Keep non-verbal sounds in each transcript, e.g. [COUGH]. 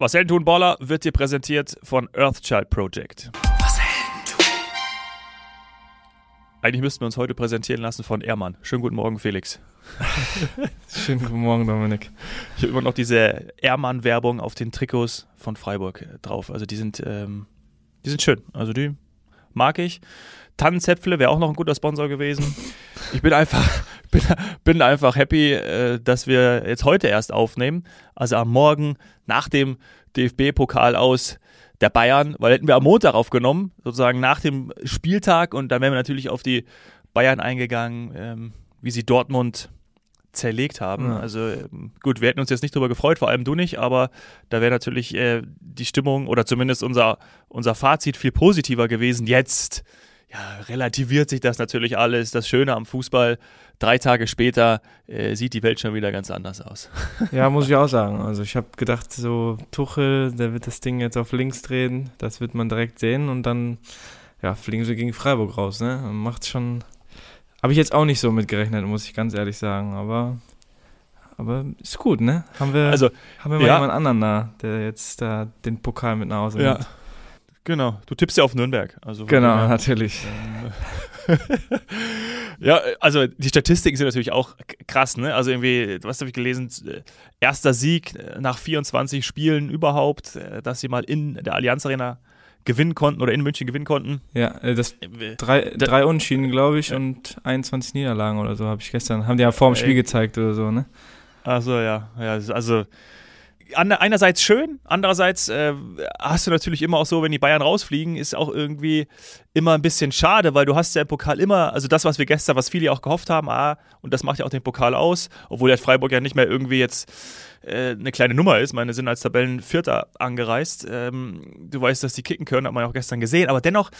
Was Helden tun Baller wird dir präsentiert von Earthchild Project. Was Helden tun. Eigentlich müssten wir uns heute präsentieren lassen von Ehrmann. Schönen guten Morgen, Felix. [LAUGHS] Schönen guten Morgen, Dominik. Ich habe immer noch diese Ehrmann-Werbung auf den Trikots von Freiburg drauf. Also die sind, ähm, die sind schön. Also die mag ich. Tannenzäpfle wäre auch noch ein guter Sponsor gewesen. Ich bin einfach, bin, bin einfach happy, äh, dass wir jetzt heute erst aufnehmen. Also am Morgen nach dem DFB-Pokal aus der Bayern, weil hätten wir am Montag aufgenommen, sozusagen nach dem Spieltag und dann wären wir natürlich auf die Bayern eingegangen, ähm, wie sie Dortmund zerlegt haben. Ja. Also ähm, gut, wir hätten uns jetzt nicht darüber gefreut, vor allem du nicht, aber da wäre natürlich äh, die Stimmung oder zumindest unser, unser Fazit viel positiver gewesen. Jetzt ja, relativiert sich das natürlich alles. Das Schöne am Fußball, drei Tage später äh, sieht die Welt schon wieder ganz anders aus. [LAUGHS] Ja, muss ich auch sagen. Also ich habe gedacht, so Tuchel, der wird das Ding jetzt auf links drehen, das wird man direkt sehen und dann ja, fliegen sie gegen Freiburg raus. Ne? Macht schon. Habe ich jetzt auch nicht so mitgerechnet, muss ich ganz ehrlich sagen. Aber, aber ist gut, ne? Haben wir, also, haben wir mal ja. jemand anderen da, der jetzt da den Pokal mit nach Hause nimmt. Ja. Genau, du tippst ja auf Nürnberg. Also genau, ja, natürlich. [LAUGHS] ja, also die Statistiken sind natürlich auch krass, ne? Also irgendwie, was habe ich gelesen? Erster Sieg nach 24 Spielen überhaupt, äh, dass sie mal in der Allianz Arena gewinnen konnten oder in München gewinnen konnten. Ja, äh, das äh, drei, drei Unschieden, glaube ich, und 21 Niederlagen oder so habe ich gestern, haben die ja vor dem Spiel gezeigt oder so, ne? Also ja, ja, also einerseits schön, andererseits äh, hast du natürlich immer auch so, wenn die Bayern rausfliegen, ist auch irgendwie immer ein bisschen schade, weil du hast ja im Pokal immer, also das, was wir gestern, was viele auch gehofft haben, ah, und das macht ja auch den Pokal aus, obwohl der Freiburg ja nicht mehr irgendwie jetzt äh, eine kleine Nummer ist. Meine sind als Tabellenvierter angereist. Ähm, du weißt, dass die kicken können, hat man ja auch gestern gesehen, aber dennoch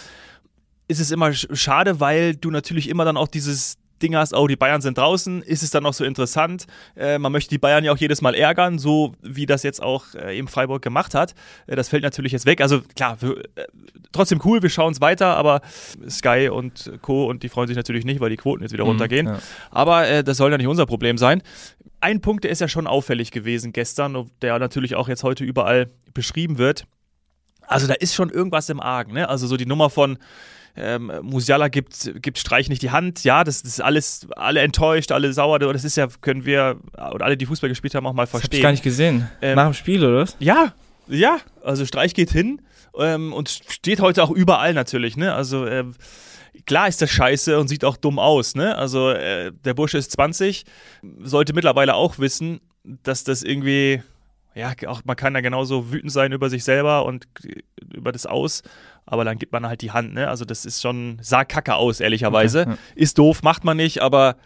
ist es immer schade, weil du natürlich immer dann auch dieses Ding hast, oh, die Bayern sind draußen, ist es dann noch so interessant? Äh, man möchte die Bayern ja auch jedes Mal ärgern, so wie das jetzt auch äh, eben Freiburg gemacht hat. Äh, das fällt natürlich jetzt weg. Also klar, für, äh, trotzdem cool, wir schauen es weiter, aber Sky und Co. und die freuen sich natürlich nicht, weil die Quoten jetzt wieder mhm, runtergehen. Ja. Aber äh, das soll ja nicht unser Problem sein. Ein Punkt, der ist ja schon auffällig gewesen gestern, der natürlich auch jetzt heute überall beschrieben wird. Also da ist schon irgendwas im Argen. Ne? Also so die Nummer von ähm, Musiala gibt, gibt Streich nicht die Hand. Ja, das, das, ist alles, alle enttäuscht, alle sauer. Das ist ja, können wir, oder alle, die Fußball gespielt haben, auch mal verstehen. Das hab ich gar nicht gesehen. Ähm, Nach dem Spiel, oder was? Ja, ja. Also Streich geht hin ähm, und steht heute auch überall natürlich, ne? Also, äh, klar ist das scheiße und sieht auch dumm aus, ne? Also, äh, der Bursche ist 20, sollte mittlerweile auch wissen, dass das irgendwie ja, auch man kann da genauso wütend sein über sich selber und über das Aus, aber dann gibt man halt die Hand, ne? Also das ist schon, sah kacke aus, ehrlicherweise. Okay, ja. Ist doof, macht man nicht, aber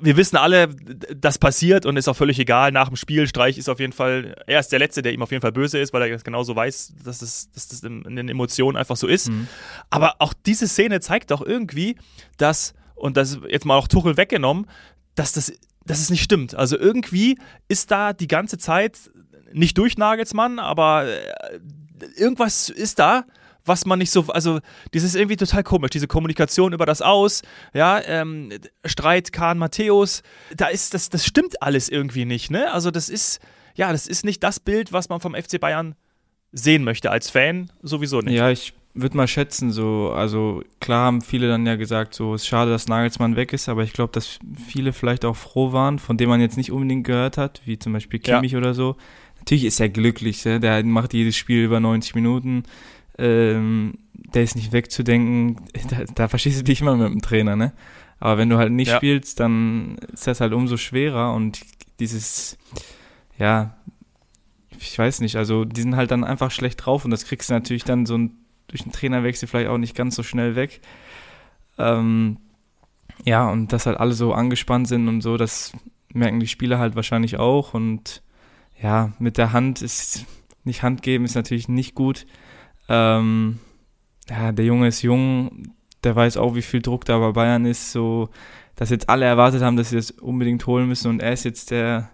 wir wissen alle, das passiert und ist auch völlig egal. Nach dem Spiel, Streich ist auf jeden Fall, er ist der Letzte, der ihm auf jeden Fall böse ist, weil er das genauso weiß, dass das, dass das in, den Emotionen einfach so ist. Mhm. Aber auch diese Szene zeigt doch irgendwie, dass, und das ist jetzt mal auch Tuchel weggenommen, dass das dass es nicht stimmt. Also irgendwie ist da die ganze Zeit nicht durch Nagelsmann, aber äh, irgendwas ist da, was man nicht so, also das ist irgendwie total komisch, diese Kommunikation über das Aus, ja, ähm, Streit Kahn Matthäus, da ist das, das stimmt alles irgendwie nicht, ne? Also das ist, ja, das ist nicht das Bild, was man vom FC Bayern sehen möchte als Fan, sowieso nicht. Ja, ich würde mal schätzen, so, also klar haben viele dann ja gesagt, so, es ist schade, dass Nagelsmann weg ist, aber ich glaube, dass viele vielleicht auch froh waren, von dem man jetzt nicht unbedingt gehört hat, wie zum Beispiel Kimmich ja. oder so, Natürlich ist er glücklich, ne? der macht jedes Spiel über 90 Minuten. Ähm, der ist nicht wegzudenken. [LAUGHS] Da, da verstehst du dich immer mit dem Trainer, ne? Aber wenn du halt nicht ja. spielst, dann ist das halt umso schwerer und dieses, ja, ich weiß nicht, also die sind halt dann einfach schlecht drauf und das kriegst du natürlich dann so ein, durch einen Trainerwechsel vielleicht auch nicht ganz so schnell weg. Ähm, ja, und dass halt alle so angespannt sind und so, das merken die Spieler halt wahrscheinlich auch und ja, mit der Hand ist nicht Hand geben, ist natürlich nicht gut. Ähm, ja, der Junge ist jung, der weiß auch, wie viel Druck da bei Bayern ist, so, dass jetzt alle erwartet haben, dass sie das unbedingt holen müssen und er ist jetzt der,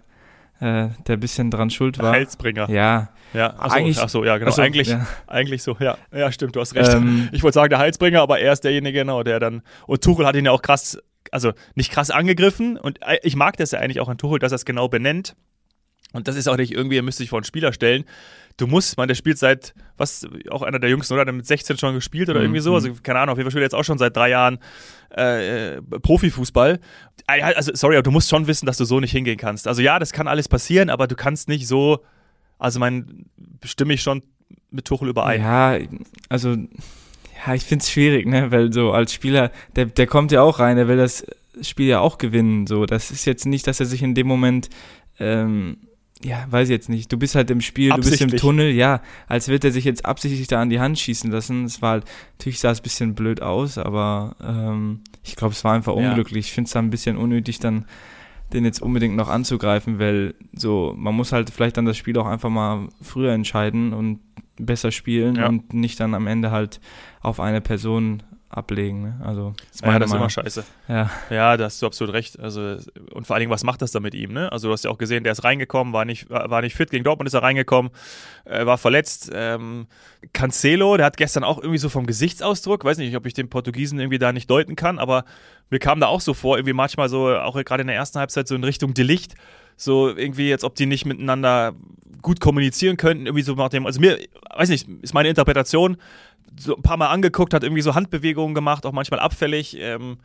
äh, der ein bisschen dran schuld war. Heilsbringer. Ja. Ja, achso, eigentlich, ach so, ja, genau. Achso, eigentlich, ja. eigentlich so, ja. Ja, stimmt, du hast recht. Ähm, ich wollte sagen, der Heilsbringer, aber er ist derjenige, genau, der dann. Und Tuchel hat ihn ja auch krass, also nicht krass angegriffen. Und ich mag das ja eigentlich auch an Tuchel, dass er es genau benennt Und das ist auch nicht irgendwie, er müsste sich vor einen Spieler stellen. Du musst, man, der spielt seit, was, auch einer der Jüngsten, oder? Der mit 16 schon gespielt oder mhm. irgendwie so. Also, keine Ahnung, auf jeden Fall spielt er jetzt auch schon seit drei Jahren äh, äh Profifußball. Also, sorry, aber du musst schon wissen, dass du so nicht hingehen kannst. Also, ja, das kann alles passieren, aber du kannst nicht so, also, mein, stimme ich schon mit Tuchel überein. Ja, also, ja, ich finde es schwierig, ne, weil so als Spieler, der, der kommt ja auch rein, der will das Spiel ja auch gewinnen, so. Das ist jetzt nicht, dass er sich in dem Moment, ähm, ja, weiß ich jetzt nicht. Du bist halt im Spiel, du bist im Tunnel, ja, als wird er sich jetzt absichtlich da an die Hand schießen lassen. Es war halt, natürlich sah es ein bisschen blöd aus, aber ähm, ich glaube, es war einfach unglücklich. Ja. Ich finde es da ein bisschen unnötig, dann den jetzt unbedingt noch anzugreifen, weil so, man muss halt vielleicht dann das Spiel auch einfach mal früher entscheiden und besser spielen ja. und nicht dann am Ende halt auf eine Person ablegen. Ne? Also, das ja, das ist immer scheiße. Ja. ja, da hast du absolut recht. Also, und vor allen Dingen, was macht das da mit ihm? Ne? Also, du hast ja auch gesehen, der ist reingekommen, war nicht, war nicht fit. Gegen Dortmund ist er reingekommen, äh, war verletzt. Ähm, Cancelo, der hat gestern auch irgendwie so vom Gesichtsausdruck, weiß nicht, ob ich den Portugiesen irgendwie da nicht deuten kann, aber mir kam da auch so vor, irgendwie manchmal so, auch gerade in der ersten Halbzeit, so in Richtung Delicht, so irgendwie jetzt, ob die nicht miteinander gut kommunizieren könnten, irgendwie so nach dem, also mir, weiß nicht, ist meine Interpretation, so ein paar Mal angeguckt, hat irgendwie so Handbewegungen gemacht, auch manchmal abfällig. Ähm,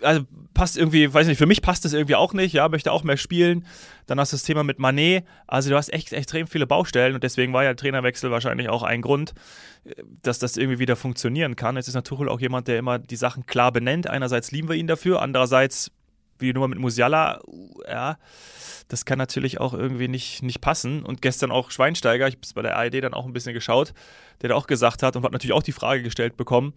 also passt irgendwie, weiß nicht, für mich passt das irgendwie auch nicht, ja, möchte auch mehr spielen. Dann hast du das Thema mit Manet, also du hast echt extrem viele Baustellen und deswegen war ja Trainerwechsel wahrscheinlich auch ein Grund, dass das irgendwie wieder funktionieren kann. Jetzt ist natürlich auch jemand, der immer die Sachen klar benennt. Einerseits lieben wir ihn dafür, andererseits, wie die Nummer mit Musiala, ja, das kann natürlich auch irgendwie nicht, nicht passen. Und gestern auch Schweinsteiger, ich habe es bei der ARD dann auch ein bisschen geschaut, der da auch gesagt hat und hat natürlich auch die Frage gestellt bekommen,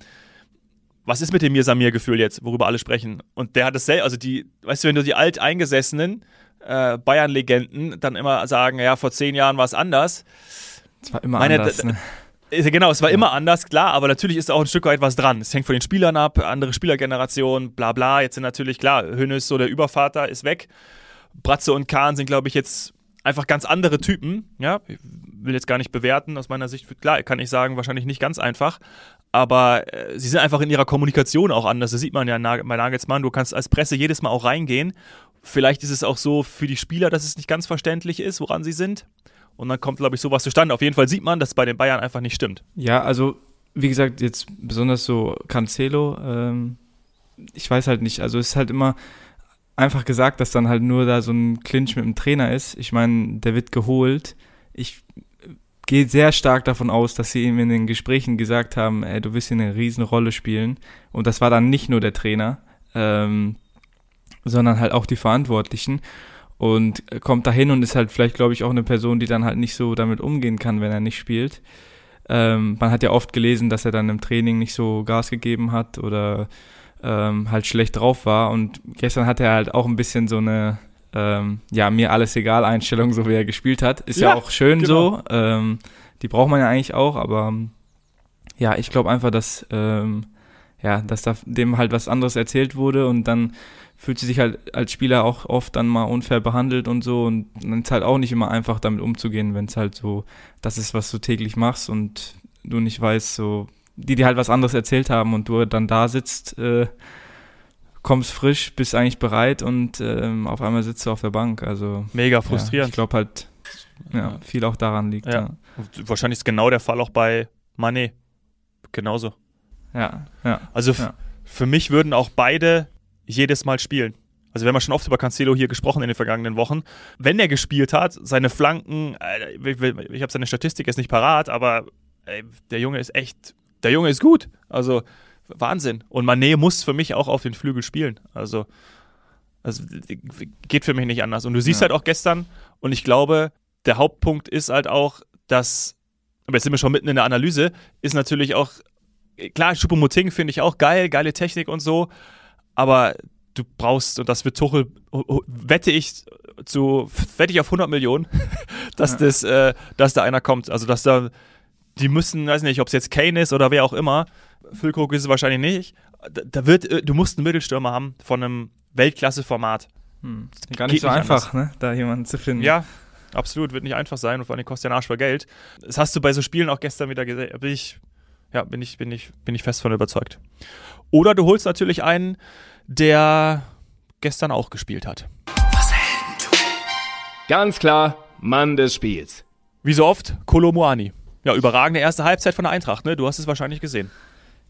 was ist mit dem Mir Samir Gefühl jetzt, worüber alle sprechen? Und der hat es selber, also die, weißt du, wenn du die alteingesessenen äh, Bayern-Legenden dann immer sagen, ja, vor zehn Jahren war es anders. Es war immer Meine, anders, ne? Genau, es war ja. immer anders, klar, aber natürlich ist auch ein Stück weit was dran. Es hängt von den Spielern ab, andere Spielergeneration, bla bla. Jetzt sind natürlich, klar, Hönes, so der Übervater, ist weg. Bratze und Kahn sind, glaube ich, jetzt einfach ganz andere Typen. Ja, ich will jetzt gar nicht bewerten. Aus meiner Sicht, klar, kann ich sagen, wahrscheinlich nicht ganz einfach. Aber äh, sie sind einfach in ihrer Kommunikation auch anders. Das sieht man ja bei Nagelsmann. Du kannst als Presse jedes Mal auch reingehen. Vielleicht ist es auch so für die Spieler, dass es nicht ganz verständlich ist, woran sie sind. Und dann kommt, glaube ich, sowas zustande. Auf jeden Fall sieht man, dass es bei den Bayern einfach nicht stimmt. Ja, also wie gesagt, jetzt besonders so Cancelo, ähm, ich weiß halt nicht. Also es ist halt immer, einfach gesagt, dass dann halt nur da so ein Clinch mit dem Trainer ist. Ich meine, der wird geholt. Ich gehe sehr stark davon aus, dass sie ihm in den Gesprächen gesagt haben, ey, du wirst hier eine Riesenrolle spielen. Und das war dann nicht nur der Trainer, ähm, sondern halt auch die Verantwortlichen. Und kommt dahin und ist halt vielleicht, glaube ich, auch eine Person, die dann halt nicht so damit umgehen kann, wenn er nicht spielt. Ähm, man hat ja oft gelesen, dass er dann im Training nicht so Gas gegeben hat oder ähm, halt schlecht drauf war. Und gestern hatte er halt auch ein bisschen so eine, ähm, ja, mir alles egal Einstellung, so wie er gespielt hat. Ist ja, ja auch schön genau. so. Ähm, die braucht man ja eigentlich auch, aber ja, ich glaube einfach, dass, ähm, ja, dass da dem halt was anderes erzählt wurde und dann fühlt sie sich halt als Spieler auch oft dann mal unfair behandelt und so und dann ist halt auch nicht immer einfach damit umzugehen, wenn es halt so das ist, was du täglich machst und du nicht weißt, so die dir halt was anderes erzählt haben und du dann da sitzt, äh, kommst frisch, bist eigentlich bereit und ähm, auf einmal sitzt du auf der Bank. Also mega frustrierend. Ja, ich glaube halt, ja, viel auch daran liegt. Ja. ja. Wahrscheinlich ist genau der Fall auch bei Manet. Genauso. Ja, ja. Also für mich würden auch beide jedes Mal spielen. Also wir haben ja schon oft über Cancelo hier gesprochen in den vergangenen Wochen. Wenn er gespielt hat, seine Flanken, äh, ich, ich habe seine Statistik jetzt nicht parat, aber ey, der Junge ist echt der Junge ist gut. Also Wahnsinn. Und Manet muss für mich auch auf den Flügel spielen. Also, also geht für mich nicht anders. Und du siehst ja. halt auch gestern, und ich glaube, der Hauptpunkt ist halt auch, dass, aber jetzt sind wir schon mitten in der Analyse, ist natürlich auch, klar, Choupo-Moting finde ich auch geil, geile Technik und so, aber du brauchst, und das wird Tuchel, wette ich zu, wette ich auf 100 Millionen, [LAUGHS] dass ja. das, äh, dass da einer kommt. Also, dass da die müssen, weiß nicht, ob es jetzt Kane ist oder wer auch immer, Füllkrug ist es wahrscheinlich nicht. Da, da, wird, äh, du musst einen Mittelstürmer haben von einem Weltklasse-Format. Hm. Gar nicht so nicht einfach, ne, da jemanden zu finden. Ja, absolut, wird nicht einfach sein und vor allem kostet ja Arsch für Geld. Das hast du bei so Spielen auch gestern wieder gesehen. Bin ich, ja, bin ich, bin ich, bin ich fest von überzeugt. Oder du holst natürlich einen, der gestern auch gespielt hat. Ganz klar, Mann des Spiels. Wie so oft, Kolomuani. Ja, überragende erste Halbzeit von der Eintracht, ne? Du hast es wahrscheinlich gesehen.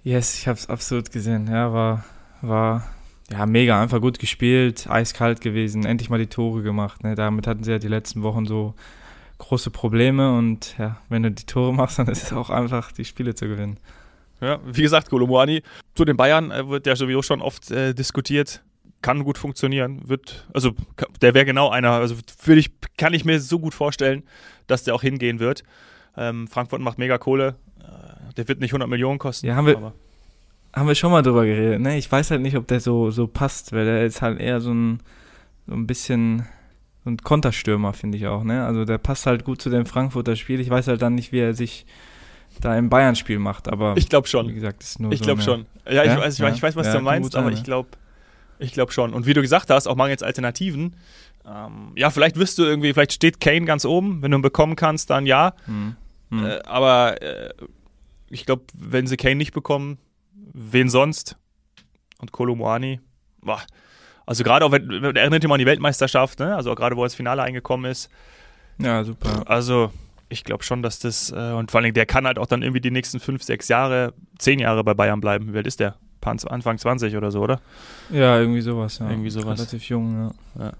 Yes, ich habe es absolut gesehen. Ja, war, war ja mega, einfach gut gespielt, eiskalt gewesen, endlich mal die Tore gemacht. Ne? Damit hatten sie ja die letzten Wochen so große Probleme und ja, wenn du die Tore machst, dann ist es auch einfach, die Spiele zu gewinnen. Ja, wie gesagt, Kolomuani zu den Bayern äh, wird ja sowieso schon oft äh, diskutiert. Kann gut funktionieren. Wird, also der wäre genau einer. Also würde ich, kann ich mir so gut vorstellen, dass der auch hingehen wird. Ähm, Frankfurt macht mega Kohle. Äh, der wird nicht 100 Millionen kosten. Ja, haben wir, haben wir schon mal drüber geredet. Ne? Ich weiß halt nicht, ob der so, so passt, weil der ist halt eher so ein, so ein bisschen ein Konterstürmer, finde ich auch. Ne? Also der passt halt gut zu dem Frankfurter Spiel. Ich weiß halt dann nicht, wie er sich da im Bayern-Spiel macht, aber ich glaube schon. Wie gesagt, ist nur ich so glaube schon. Ja, ich, Ja? Weiß, ich, Ja? ich weiß, was Ja, du meinst, aber sein, ich glaube, ich glaube schon. Und wie du gesagt hast, auch mangels Alternativen. Ähm, ja, vielleicht wirst du irgendwie, vielleicht steht Kane ganz oben. Wenn du ihn bekommen kannst, dann ja. Hm. Hm. Äh, aber äh, ich glaube, wenn sie Kane nicht bekommen, wen sonst? Und Kolomoani, boah. Also gerade auch, erinnert ihr mal an die Weltmeisterschaft, ne? Also auch gerade, wo er ins Finale eingekommen ist. ja, super. Also ich glaube schon, dass das, äh, und vor allem der kann halt auch dann irgendwie die nächsten fünf, sechs Jahre, zehn Jahre bei Bayern bleiben. Wie alt ist der? Anfang 20 oder so, oder? Ja, irgendwie sowas. Ja. Irgendwie sowas. Relativ jung, ja.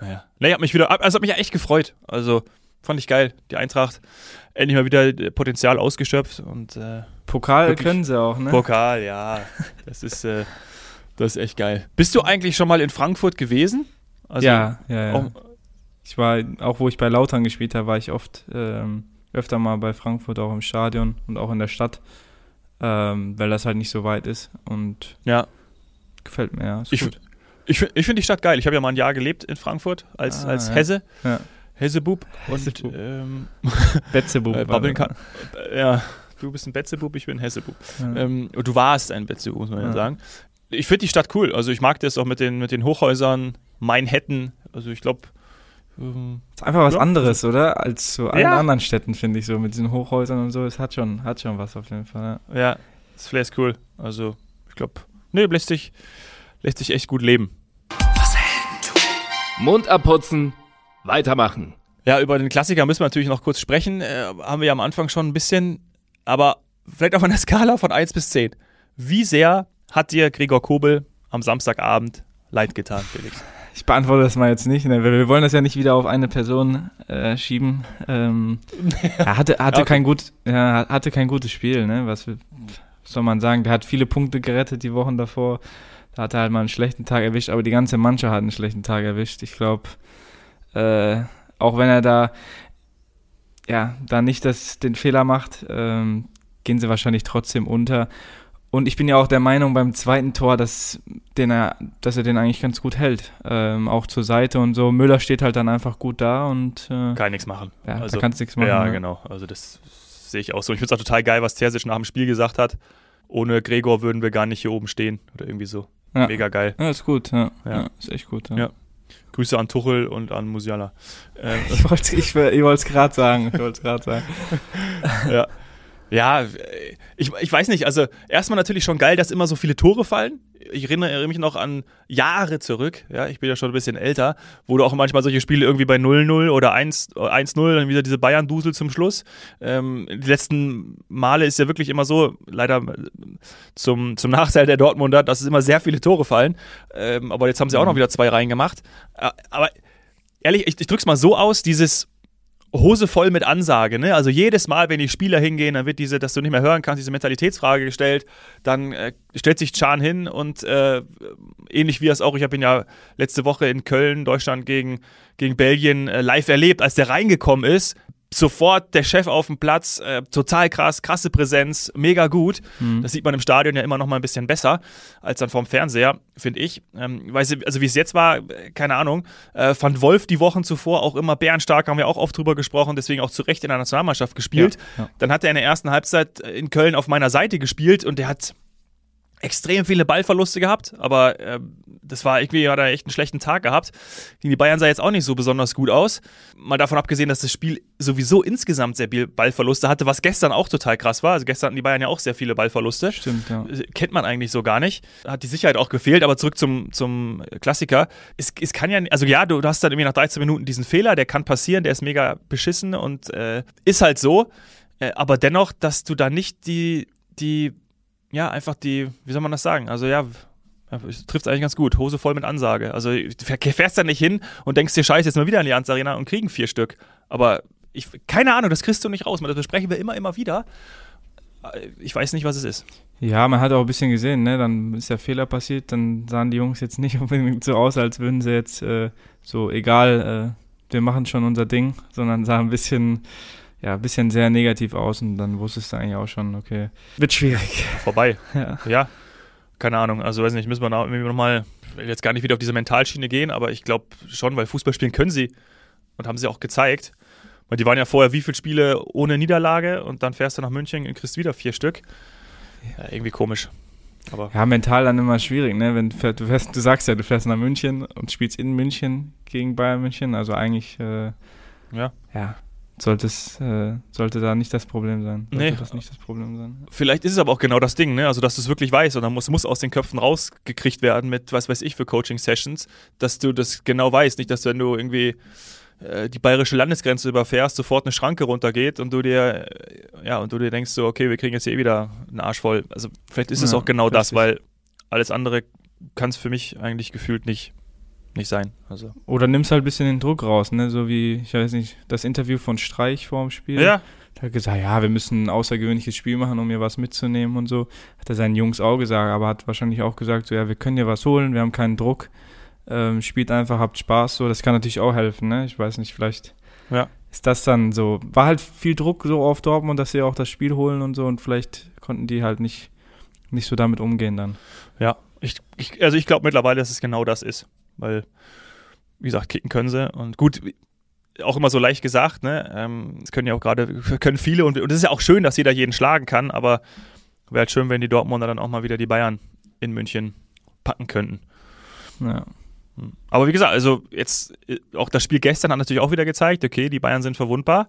Naja. Nee, hat mich wieder, also hat mich ja echt gefreut. Also fand ich geil. Die Eintracht endlich mal wieder äh, Potenzial ausgeschöpft und äh, Pokal Wirklich. können sie auch, ne? Pokal, ja. Das ist, äh, das ist echt geil. Bist du eigentlich schon mal in Frankfurt gewesen? Also, ja, ja, ja. Auch, Ich war, auch wo ich bei Lautern gespielt habe, war ich oft ähm, öfter mal bei Frankfurt, auch im Stadion und auch in der Stadt, ähm, weil das halt nicht so weit ist und ja. gefällt mir, ja. Ich, ich, ich finde die Stadt geil. Ich habe ja mal ein Jahr gelebt in Frankfurt als, Ah, als ja. Hesse. Ja. Hessebub. Und ähm, [LAUGHS] Betzebub. äh, babbeln kann. Äh, ja, du bist ein Betzebub, ich bin ein Hessebub. Ja. Ähm, du warst ein Betzebub, muss man Ja. sagen. Ich finde die Stadt cool. Also ich mag das auch mit den, mit den Hochhäusern, Manhattan. Also ich glaube, ähm, ist einfach was Ja. anderes, oder? Als zu allen Ja. anderen Städten, finde ich so, mit diesen Hochhäusern und so. Es hat schon, hat schon was auf jeden Fall. Ja. ja, das Flair ist cool. Also ich glaube, nee, lässt sich, lässt sich echt gut leben. Mund abputzen, weitermachen. Ja, über den Klassiker müssen wir natürlich noch kurz sprechen. Äh, haben wir ja am Anfang schon ein bisschen, aber vielleicht auf einer Skala von 1 bis 10. Wie sehr hat dir Gregor Kobel am Samstagabend leid getan, Felix? Ich beantworte das mal jetzt nicht, ne? weil wir wollen das ja nicht wieder auf eine Person äh, schieben. Ähm, [LAUGHS] er hatte, hatte, Okay. kein gut, ja, hatte kein gutes Spiel, ne? Was, was soll man sagen? Der hat viele Punkte gerettet die Wochen davor. Da hat er halt mal einen schlechten Tag erwischt, aber die ganze Mannschaft hat einen schlechten Tag erwischt. Ich glaube, äh, auch wenn er da ja, da nicht das, den Fehler macht, ähm, gehen sie wahrscheinlich trotzdem unter. Und ich bin ja auch der Meinung beim zweiten Tor, dass, den er, dass er den eigentlich ganz gut hält. Ähm, auch zur Seite und so. Müller steht halt dann einfach gut da und äh, Kann nichts machen. ja, also, da kannst nichts machen. ja, ne? genau. Also das sehe ich auch so. Ich finde es auch total geil, was Terzic nach dem Spiel gesagt hat. Ohne Gregor würden wir gar nicht hier oben stehen oder irgendwie so. Ja. Mega geil. Ja, ist gut, ja. Ja. ja. ist echt gut. Ja. Ja. Grüße an Tuchel und an Musiala. [LAUGHS] Ähm, Ich wollte ich, ich wollte es gerade sagen. Ich wollte es gerade sagen. [LAUGHS] ja. Ja, ich, ich weiß nicht, also erstmal natürlich schon geil, dass immer so viele Tore fallen. Ich erinnere mich noch an Jahre zurück, ja, ich bin ja schon ein bisschen älter, wo du auch manchmal solche Spiele irgendwie bei 0-0 oder 1 1-0, dann wieder diese Bayern-Dusel zum Schluss. Ähm, die letzten Male ist ja wirklich immer so, leider zum, zum Nachteil der Dortmunder, dass es immer sehr viele Tore fallen. Ähm, aber jetzt haben sie auch noch wieder zwei reingemacht. Äh, Aber ehrlich, ich, ich drück's mal so aus, dieses Hose voll mit Ansage, ne? Also jedes Mal, wenn die Spieler hingehen, dann wird diese, dass du nicht mehr hören kannst, diese Mentalitätsfrage gestellt. Dann äh, stellt sich Chan hin und äh, ähnlich wie es auch, ich habe ihn ja letzte Woche in Köln, Deutschland gegen, gegen Belgien äh, live erlebt, als der reingekommen ist. Sofort der Chef auf dem Platz, äh, total krass, krasse Präsenz, mega gut. Das sieht man im Stadion ja immer noch mal ein bisschen besser als dann vorm Fernseher, finde ich. Ähm, weiß, also wie es jetzt war, äh, keine Ahnung. Äh, fand Wolf die Wochen zuvor auch immer bärenstark, haben wir auch oft drüber gesprochen, deswegen auch zu Recht in der Nationalmannschaft gespielt. Ja, ja. Dann hat er in der ersten Halbzeit in Köln auf meiner Seite gespielt und der hat extrem viele Ballverluste gehabt, aber äh, das war irgendwie, hat er echt einen schlechten Tag gehabt. Gegen die Bayern sah jetzt auch nicht so besonders gut aus. Mal davon abgesehen, dass das Spiel sowieso insgesamt sehr viel Ballverluste hatte, was gestern auch total krass war. Also gestern hatten die Bayern ja auch sehr viele Ballverluste. Stimmt, ja. Äh, kennt man eigentlich so gar nicht. Hat die Sicherheit auch gefehlt, aber zurück zum, zum Klassiker. Es, es kann ja, also ja, du, du hast dann irgendwie nach 13 Minuten diesen Fehler, der kann passieren, der ist mega beschissen und äh, ist halt so. Äh, aber dennoch, dass du da nicht die, die ja, einfach die, wie soll man das sagen? Also ja, trifft es eigentlich ganz gut. Hose voll mit Ansage. Also du fährst da nicht hin und denkst dir, scheiße, jetzt mal wieder in die Allianz Arena und kriegen vier Stück. Aber ich, keine Ahnung, das kriegst du nicht raus. Das besprechen wir immer, immer wieder. Ich weiß nicht, was es ist. Ja, man hat auch ein bisschen gesehen, ne? Dann ist der Fehler passiert, dann sahen die Jungs jetzt nicht [LAUGHS] unbedingt so aus, als würden sie jetzt äh, so, egal, äh, wir machen schon unser Ding, sondern sahen ein bisschen ja, ein bisschen sehr negativ aus und dann wusstest du eigentlich auch schon, okay, wird schwierig. Vorbei. [LAUGHS] Ja. ja. Keine Ahnung, also weiß nicht, müssen wir nochmal, ich will jetzt gar nicht wieder auf diese Mentalschiene gehen, aber ich glaube schon, weil Fußball spielen können sie und haben sie auch gezeigt. Weil die waren ja vorher wie viele Spiele ohne Niederlage und dann fährst du nach München und kriegst wieder vier Stück. Ja, irgendwie komisch. Aber ja, mental dann immer schwierig, ne? Wenn du, fährst, du sagst ja, du fährst nach München und spielst in München gegen Bayern München, also eigentlich äh, ja. ja, sollte, es, äh, sollte da nicht das Problem sein. Sollte nee. das nicht das Problem sein. Vielleicht ist es aber auch genau das Ding, ne? Also, dass du es wirklich weißt und dann muss, muss aus den Köpfen rausgekriegt werden mit, was weiß ich, für Coaching-Sessions, dass du das genau weißt. Nicht, dass wenn du irgendwie äh, die bayerische Landesgrenze überfährst, sofort eine Schranke runtergeht und du dir, äh, ja, und du dir denkst so, okay, wir kriegen jetzt hier eh wieder einen Arsch voll. Also, vielleicht ist es auch genau richtig. das, weil alles andere kann es für mich eigentlich gefühlt nicht nicht sein. Also. Oder nimmst halt ein bisschen den Druck raus, ne? So wie, ich weiß nicht, das Interview von Streich vor dem Spiel. Ja. Da hat gesagt, ja, wir müssen ein außergewöhnliches Spiel machen, um hier was mitzunehmen und so. Hat er seinen Jungs auch gesagt, aber hat wahrscheinlich auch gesagt, so, ja, wir können hier was holen, wir haben keinen Druck. Ähm, spielt einfach, habt Spaß, so. Das kann natürlich auch helfen, ne? Ich weiß nicht, vielleicht ja. ist das dann so. War halt viel Druck so auf Dortmund, dass sie auch das Spiel holen und so und vielleicht konnten die halt nicht, nicht so damit umgehen dann. Ja, ich, ich also ich glaube mittlerweile, dass es genau das ist weil, wie gesagt, kicken können sie. Und gut, auch immer so leicht gesagt, ne? Ähm, es können ja auch gerade, [LAUGHS] können viele und es ist ja auch schön, dass jeder jeden schlagen kann, aber wäre halt schön, wenn die Dortmunder dann auch mal wieder die Bayern in München packen könnten. Ja. Hm. Aber wie gesagt, also jetzt äh, auch das Spiel gestern hat natürlich auch wieder gezeigt, okay, die Bayern sind verwundbar.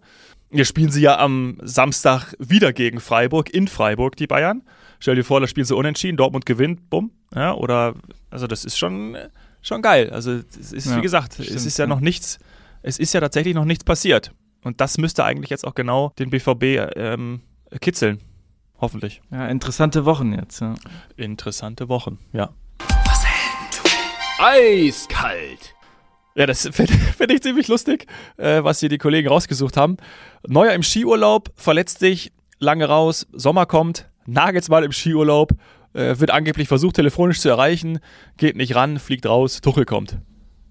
Jetzt spielen sie ja am Samstag wieder gegen Freiburg, in Freiburg, die Bayern. Stell dir vor, das Spiel sie unentschieden, Dortmund gewinnt, bumm. Ja, oder, also das ist schon schon geil. Also es ist, ja, wie gesagt, stimmt, es ist ja, ja noch nichts, es ist ja tatsächlich noch nichts passiert. Und das müsste eigentlich jetzt auch genau den BVB ähm, kitzeln. Hoffentlich. Ja, interessante Wochen jetzt. Ja. Interessante Wochen, ja. Was Eiskalt. Ja, das [LAUGHS] finde find ich ziemlich lustig, äh, was hier die Kollegen rausgesucht haben. Neuer im Skiurlaub, verletzt dich, lange raus, Sommer kommt, Nagelsmann im Skiurlaub, äh, wird angeblich versucht, telefonisch zu erreichen, geht nicht ran, fliegt raus, Tuchel kommt.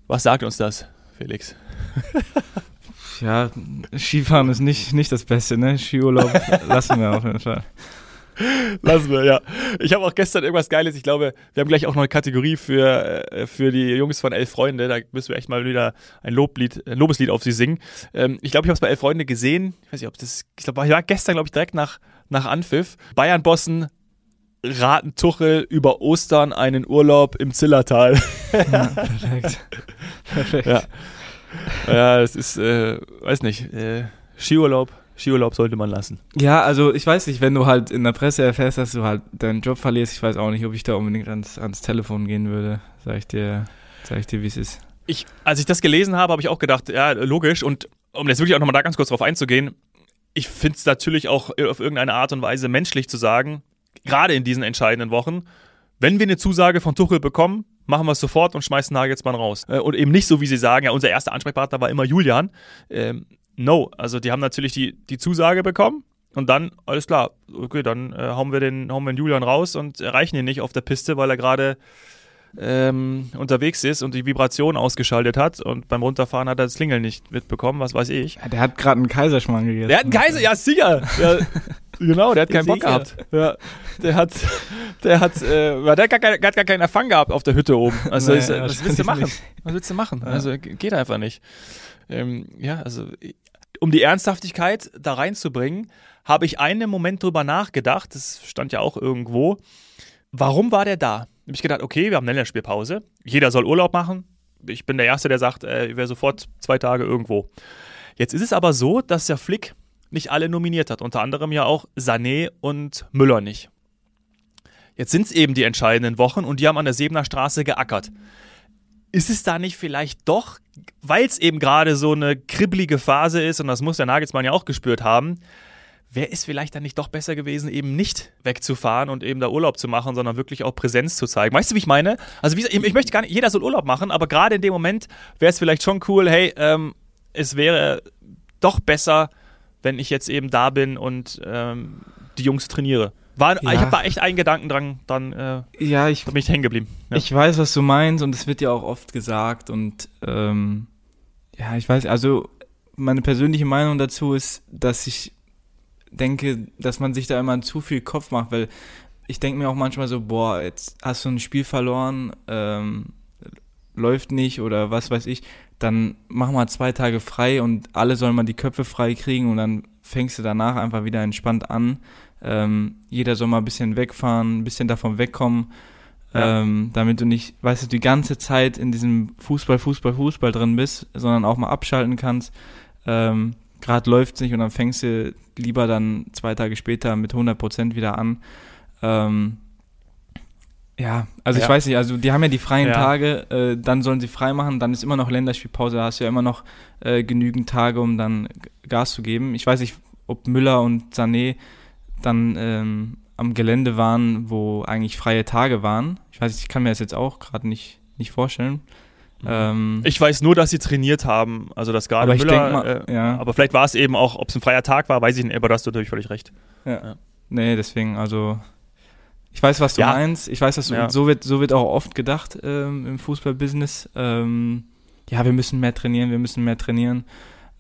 Was sagt uns das, Felix? [LAUGHS] ja, Skifahren ist nicht, nicht das Beste, ne? Skiurlaub [LAUGHS] lassen wir auf jeden Fall. Lassen wir, ja. Ich habe auch gestern irgendwas Geiles. Ich glaube, wir haben gleich auch noch eine Kategorie für, äh, für die Jungs von Elf Freunde. Da müssen wir echt mal wieder ein Loblied, ein Lobeslied auf sie singen. Ähm, ich glaube, ich habe es bei Elf Freunde gesehen. Ich weiß nicht, ob das, ich glaube, ich war gestern, glaube ich, direkt nach, nach Anpfiff. Bayern-Bossen raten Tuchel über Ostern einen Urlaub im Zillertal. ja, [LAUGHS] perfekt. perfekt. Ja. ja, es ist, äh, weiß nicht, äh, Skiurlaub. Skiurlaub sollte man lassen. Ja, also ich weiß nicht, wenn du halt in der Presse erfährst, dass du halt deinen Job verlierst, ich weiß auch nicht, ob ich da unbedingt ans, ans Telefon gehen würde. Sag ich dir, sag ich dir, wie es ist. Ich, als ich das gelesen habe, habe ich auch gedacht, ja, logisch. Und um jetzt wirklich auch nochmal da ganz kurz drauf einzugehen, ich finde es natürlich auch auf irgendeine Art und Weise menschlich zu sagen, gerade in diesen entscheidenden Wochen, wenn wir eine Zusage von Tuchel bekommen, machen wir es sofort und schmeißen Nagelsmann raus. Äh, und eben nicht so, wie sie sagen, ja, unser erster Ansprechpartner war immer Julian. Ähm, no, also die haben natürlich die, die Zusage bekommen und dann, alles klar, okay, dann äh, hauen, wir den, hauen wir den Julian raus und erreichen ihn nicht auf der Piste, weil er gerade ähm, unterwegs ist und die Vibration ausgeschaltet hat und beim Runterfahren hat er das Klingeln nicht mitbekommen, was weiß ich. Ja, der hat gerade einen Kaiserschmarrn gegessen. Der hat einen Kaiser, ja sicher. Ja, [LAUGHS] genau, der hat keinen Bock gehabt. Ja, der hat, der hat, äh, der hat gar, kein, gar, gar keinen Erfang gehabt auf der Hütte oben. Also nee, ist, was willst du machen? Nicht. Was willst du machen? Ja. Also geht einfach nicht. Ähm, ja, also um die Ernsthaftigkeit da reinzubringen, habe ich einen Moment drüber nachgedacht. Das stand ja auch irgendwo Warum war der da? Hab ich gedacht, okay, wir haben eine Länderspielpause. Jeder soll Urlaub machen. Ich bin der Erste, der sagt, äh, ich wäre sofort zwei Tage irgendwo. Jetzt ist es aber so, dass der Flick nicht alle nominiert hat. Unter anderem ja auch Sané und Müller nicht. Jetzt sind es eben die entscheidenden Wochen und die haben an der Sebener Straße geackert. Ist es da nicht vielleicht doch, weil es eben gerade so eine kribbelige Phase ist und das muss der Nagelsmann ja auch gespürt haben, wäre es vielleicht dann nicht doch besser gewesen, eben nicht wegzufahren und eben da Urlaub zu machen, sondern wirklich auch Präsenz zu zeigen. Weißt du, wie ich meine? Also wie, ich, möchte gar nicht, jeder soll Urlaub machen, aber gerade in dem Moment wäre es vielleicht schon cool, hey, ähm, es wäre doch besser, wenn ich jetzt eben da bin und ähm, die Jungs trainiere. War, ja. Ich habe da echt einen Gedanken dran, dann äh, ja, ich, bin ich hängen geblieben. Ja. Ich weiß, was du meinst und es wird ja auch oft gesagt und ähm, ja, ich weiß, also meine persönliche Meinung dazu ist, dass ich denke, dass man sich da immer zu viel Kopf macht, weil ich denke mir auch manchmal so, boah, jetzt hast du ein Spiel verloren, ähm, läuft nicht oder was weiß ich, dann mach mal zwei Tage frei und alle sollen mal die Köpfe frei kriegen und dann fängst du danach einfach wieder entspannt an. Ähm, jeder soll mal ein bisschen wegfahren, ein bisschen davon wegkommen, ja. ähm, damit du nicht, weißt du, die ganze Zeit in diesem Fußball, Fußball, Fußball drin bist, sondern auch mal abschalten kannst. Ähm, Gerade läuft es nicht und dann fängst du lieber dann zwei Tage später mit 100 Prozent wieder an. Ähm, ja, also ja. ich weiß nicht, also die haben ja die freien ja. Tage, äh, dann sollen sie frei machen, dann ist immer noch Länderspielpause, da hast du ja immer noch äh, genügend Tage, um dann Gas zu geben. Ich weiß nicht, ob Müller und Sané dann ähm, am Gelände waren, wo eigentlich freie Tage waren. Ich weiß nicht, ich kann mir das jetzt auch gerade nicht, nicht vorstellen. Mhm. Ähm, ich weiß nur, dass sie trainiert haben, also das gerade aber Müller, mal, äh, ja. aber vielleicht war es eben auch, ob es ein freier Tag war, weiß ich nicht, aber da hast du natürlich völlig recht. Ja. ja. Nee, deswegen, also ich weiß, was du ja. meinst. Ich weiß, dass du, ja. so wird so wird auch oft gedacht ähm, im Fußballbusiness. Ähm, ja, wir müssen mehr trainieren, wir müssen mehr trainieren.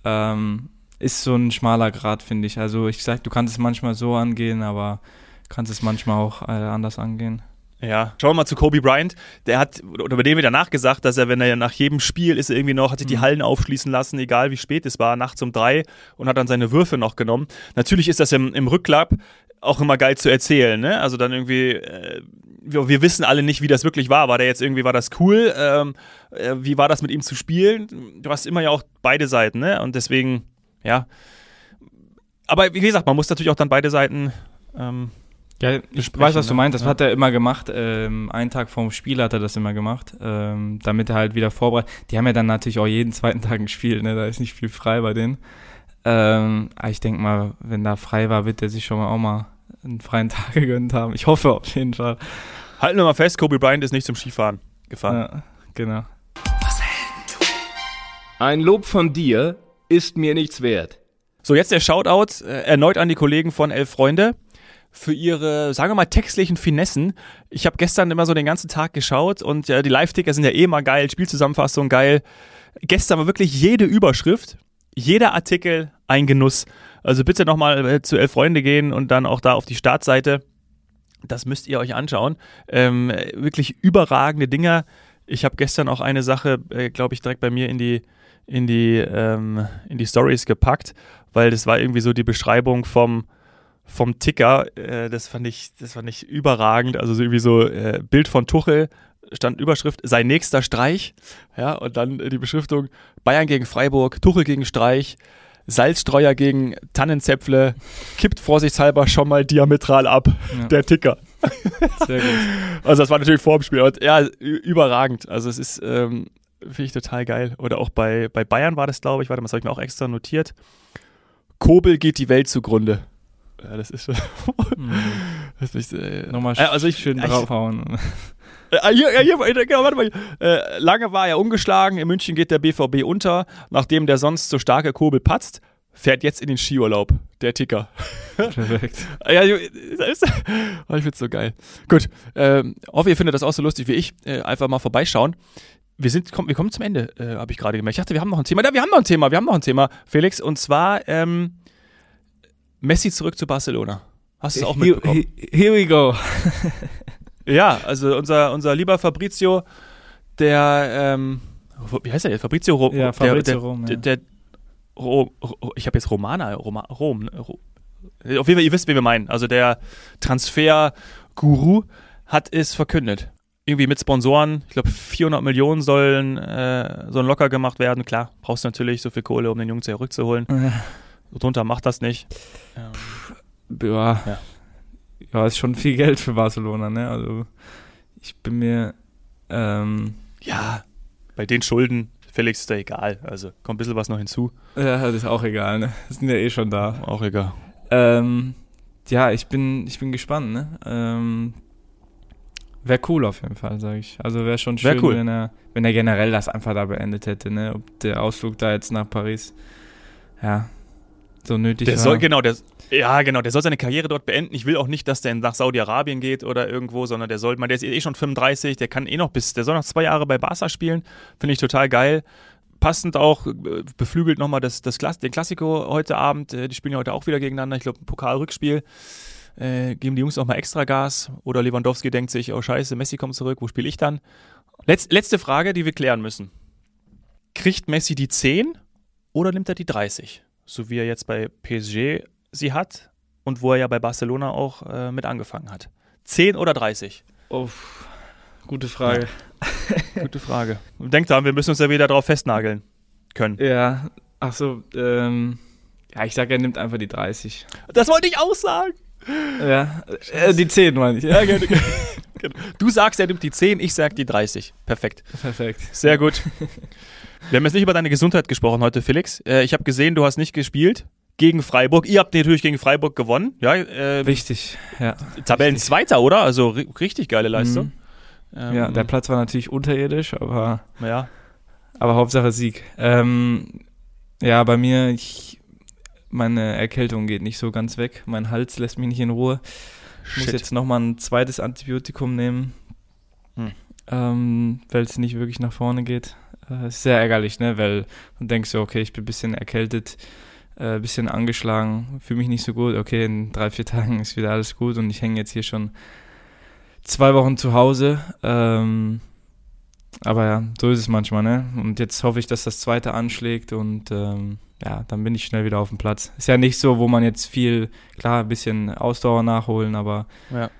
Ähm, ist so ein schmaler Grad, finde ich. Also ich sag, du kannst es manchmal so angehen, aber kannst es manchmal auch äh, anders angehen. Ja, schauen wir mal zu Kobe Bryant. Der hat, oder über den wird danach gesagt, dass er, wenn er nach jedem Spiel ist, er irgendwie noch, hat sich die mhm. Hallen aufschließen lassen, egal wie spät es war, nachts um drei und hat dann seine Würfe noch genommen. Natürlich ist das im, im Rückklapp auch immer geil zu erzählen, ne? Also dann irgendwie, äh, wir, wir, wissen alle nicht, wie das wirklich war. War der jetzt irgendwie, war das cool? Ähm, äh, wie war das mit ihm zu spielen? Du hast immer ja auch beide Seiten, ne? Und deswegen, ja. Aber wie gesagt, man muss natürlich auch dann beide Seiten ähm, ja, ich weiß, was du ne? meinst. Das ja. hat er immer gemacht. Ähm, einen Tag vorm Spiel hat er das immer gemacht, ähm, damit er halt wieder vorbereitet. Die haben ja dann natürlich auch jeden [LAUGHS] zweiten Tag ein Spiel. Ne? Da ist nicht viel frei bei denen. Ähm, aber ich denke mal, wenn da frei war, wird er sich schon mal auch mal einen freien [LAUGHS] Tag gegönnt haben. Ich hoffe auf jeden Fall. Halten wir mal fest, Kobe Bryant ist nicht zum Skifahren gefahren. Ja, genau. Ein Lob von dir ist mir nichts wert. So, jetzt der Shoutout äh, erneut an die Kollegen von Elf Freunde für ihre, sagen wir mal, textlichen Finessen. Ich habe gestern immer so den ganzen Tag geschaut und ja, die Live-Ticker sind ja eh immer geil, Spielzusammenfassung geil. Gestern war wirklich jede Überschrift, jeder Artikel ein Genuss. Also bitte nochmal äh, zu Elf Freunde gehen und dann auch da auf die Startseite. Das müsst ihr euch anschauen. Ähm, wirklich überragende Dinger. Ich habe gestern auch eine Sache, äh, glaube ich, direkt bei mir in die, in die, ähm, in die Stories gepackt, weil das war irgendwie so die Beschreibung vom, vom Ticker, äh, das fand ich, das fand ich überragend. Also so irgendwie so äh, Bild von Tuchel, stand Überschrift, sein nächster Streich. Ja, und dann die Beschriftung Bayern gegen Freiburg, Tuchel gegen Streich, Salzstreuer gegen Tannenzäpfle, kippt vorsichtshalber schon mal diametral ab, ja. der Ticker. [LAUGHS] Sehr gut. Also das war natürlich vor dem Spiel. Und, ja, überragend. Also es ist, ähm, finde ich total geil. Oder auch bei, bei Bayern war das, glaube ich, warte mal, das habe ich mir auch extra notiert. Kobel geht die Welt zugrunde. Ja, das ist schon. mhm. das ist, äh, Nochmal äh, also ich, schön draufhauen. Äh, hier, hier, genau, warte mal. Äh, lange war er ungeschlagen. In München geht der BVB unter. Nachdem der sonst so starke Kobel patzt, fährt jetzt in den Skiurlaub. Der Ticker. Perfekt. [LAUGHS] ja, ich, oh, ich find's so geil. Gut. Ähm, hoffe, ihr findet das auch so lustig wie ich. Äh, einfach mal vorbeischauen. Wir, sind, komm, wir kommen zum Ende, äh, habe ich gerade gemerkt. Ich dachte, wir haben noch ein Thema. Ja, wir haben noch ein Thema. Wir haben noch ein Thema, Felix. Und zwar ähm, Messi zurück zu Barcelona. Hast du es auch mitbekommen? Here, we go. [LAUGHS] ja, also unser, unser lieber Fabrizio, der, ähm, wie heißt der jetzt? Fabrizio Rom. Ja, Fabrizio der, Rom. Der, der, der Ro, ich habe jetzt Romana, Roma, Rom. Ne? Auf jeden Fall, ihr wisst, wen wir meinen. Also der Transfer-Guru hat es verkündet. Irgendwie mit Sponsoren, ich glaube 400 Millionen sollen, äh, sollen locker gemacht werden. Klar, brauchst du natürlich so viel Kohle, um den Jungen zurückzuholen. So drunter macht das nicht. Ähm, ja. ja. Ja, ist schon viel Geld für Barcelona, ne? Also ich bin mir ähm, ja, bei den Schulden, Felix ist da egal. Also kommt ein bisschen was noch hinzu. Ja, das ist auch egal, ne? Das sind ja eh schon da. Auch egal. Ähm, ja, ich bin, ich bin gespannt, ne? Ähm, wäre cool auf jeden Fall, sage ich. Also wäre schon schön, wär cool. wenn er, wenn er generell das einfach da beendet hätte, ne? Ob der Ausflug da jetzt nach Paris, ja, so nötig der war. Soll, genau, der, ja, genau, der soll seine Karriere dort beenden. Ich will auch nicht, dass der nach Saudi-Arabien geht oder irgendwo, sondern der soll, man, der ist eh schon 35, der kann eh noch bis, der soll noch zwei Jahre bei Barca spielen. Finde ich total geil. Passend auch, äh, beflügelt nochmal das, das Klass, den Klassiko heute Abend. Äh, die spielen ja heute auch wieder gegeneinander. Ich glaube, ein Pokalrückspiel. Äh, geben die Jungs auch mal extra Gas. Oder Lewandowski denkt sich, oh scheiße, Messi kommt zurück, wo spiele ich dann? Letz, letzte Frage, die wir klären müssen. Kriegt Messi die 10 oder nimmt er die 30? So wie er jetzt bei PSG sie hat und wo er ja bei Barcelona auch äh, mit angefangen hat. 10 oder 30? Oh, gute Frage. Ja. gute Frage. Denkt dran, wir müssen uns ja wieder darauf festnageln können. Ja, ach so, ähm, ja, ich sage, er nimmt einfach die 30. Das wollte ich auch sagen. Ja, äh, die 10 meine ich. Ja, gerne. Du sagst, er nimmt die 10, ich sag die 30. Perfekt. Perfekt. Sehr gut. Wir haben jetzt nicht über deine Gesundheit gesprochen heute, Felix. Äh, ich habe gesehen, du hast nicht gespielt gegen Freiburg. Ihr habt natürlich gegen Freiburg gewonnen. Ja, äh, Richtig, ja. Tabellenzweiter, oder? Also richtig geile Leistung. Mhm. Ähm, ja, der Platz war natürlich unterirdisch, aber, ja. aber Hauptsache Sieg. Ähm, ja, bei mir, ich, meine Erkältung geht nicht so ganz weg. Mein Hals lässt mich nicht in Ruhe. Ich muss jetzt nochmal ein zweites Antibiotikum nehmen, hm. ähm, weil es nicht wirklich nach vorne geht. Äh, ist sehr ärgerlich, ne? weil du denkst so, okay, ich bin ein bisschen erkältet, ein äh, bisschen angeschlagen, fühle mich nicht so gut. Okay, in drei, vier Tagen ist wieder alles gut und ich hänge jetzt hier schon zwei Wochen zu Hause. Ähm, aber ja, so ist es manchmal, ne? Und jetzt hoffe ich, dass das zweite anschlägt und ähm, ja, dann bin ich schnell wieder auf dem Platz. Ist ja nicht so, wo man jetzt viel, klar, ein bisschen Ausdauer nachholen, aber ja.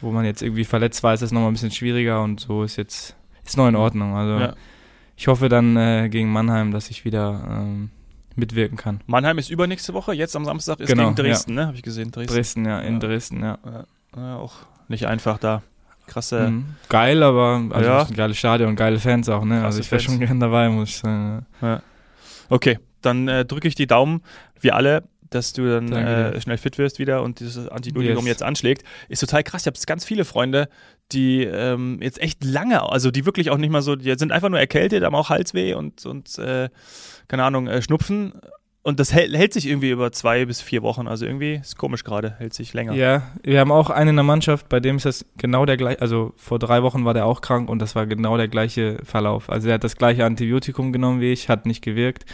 wo man jetzt irgendwie verletzt war, ist es nochmal ein bisschen schwieriger und so ist jetzt, ist noch in Ordnung. Also ja. Ich hoffe dann äh, gegen Mannheim, dass ich wieder ähm, mitwirken kann. Mannheim ist übernächste Woche, jetzt am Samstag ist Genau, gegen Dresden, ja. ne? Habe ich gesehen. Dresden. Dresden, ja, in Ja. Dresden, ja. Ja, auch nicht einfach da. Krasse. Mhm. Geil, aber also Ja. ein geiles Stadion und geile Fans auch, ne? Krasse Also ich wäre schon gern dabei, muss ich sagen. Okay, dann äh, drücke ich die Daumen, wir alle, dass du dann äh, schnell fit wirst wieder und dieses Antibiotikum Yes. jetzt anschlägt. Ist total krass. Ich habe ganz viele Freunde, die ähm, jetzt echt lange, also die wirklich auch nicht mal so, die sind einfach nur erkältet, haben auch Halsweh und, und äh, keine Ahnung, äh, Schnupfen. Und das hält, hält sich irgendwie über zwei bis vier Wochen. Also irgendwie ist komisch gerade, hält sich länger. Ja, wir haben auch einen in der Mannschaft, bei dem ist das genau der gleiche, also vor drei Wochen war der auch krank und das war genau der gleiche Verlauf. Also er hat das gleiche Antibiotikum genommen wie ich, hat nicht gewirkt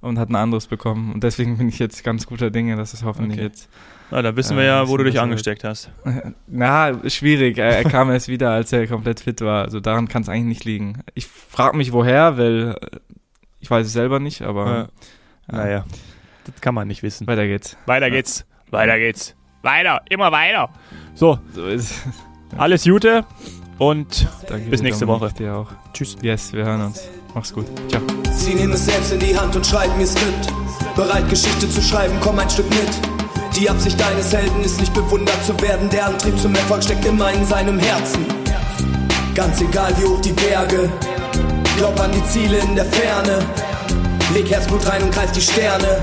und hat ein anderes bekommen. Und deswegen bin ich jetzt ganz guter Dinge, dass es hoffentlich Okay. jetzt. Na, da wissen Äh, wir ja, wo du dich angesteckt hast. [LAUGHS] Na, schwierig. Er, er kam erst wieder, als er komplett fit war. Also daran kann es eigentlich nicht liegen. Ich frage mich woher, weil äh, ich weiß es selber nicht, aber Ja. ja. Naja, das kann man nicht wissen. weiter geht's. Weiter Ja. geht's. Weiter geht's. Weiter, immer weiter. So, So ist es. alles Gute und Danke Bis nächste Woche. Dir auch. tschüss. Yes, wir hören uns. Mach's gut. Ciao. Sie nehmen es selbst in die Hand und schreiben ihr Skript. Bereit, Geschichte zu schreiben, komm ein Stück mit. Die Absicht deines Helden ist nicht bewundert zu werden. Der Antrieb zum Erfolg steckt immer in seinem Herzen. Ganz egal wie hoch die Berge. Glaub an die Ziele in der Ferne. Leg Herzblut rein und greif die Sterne.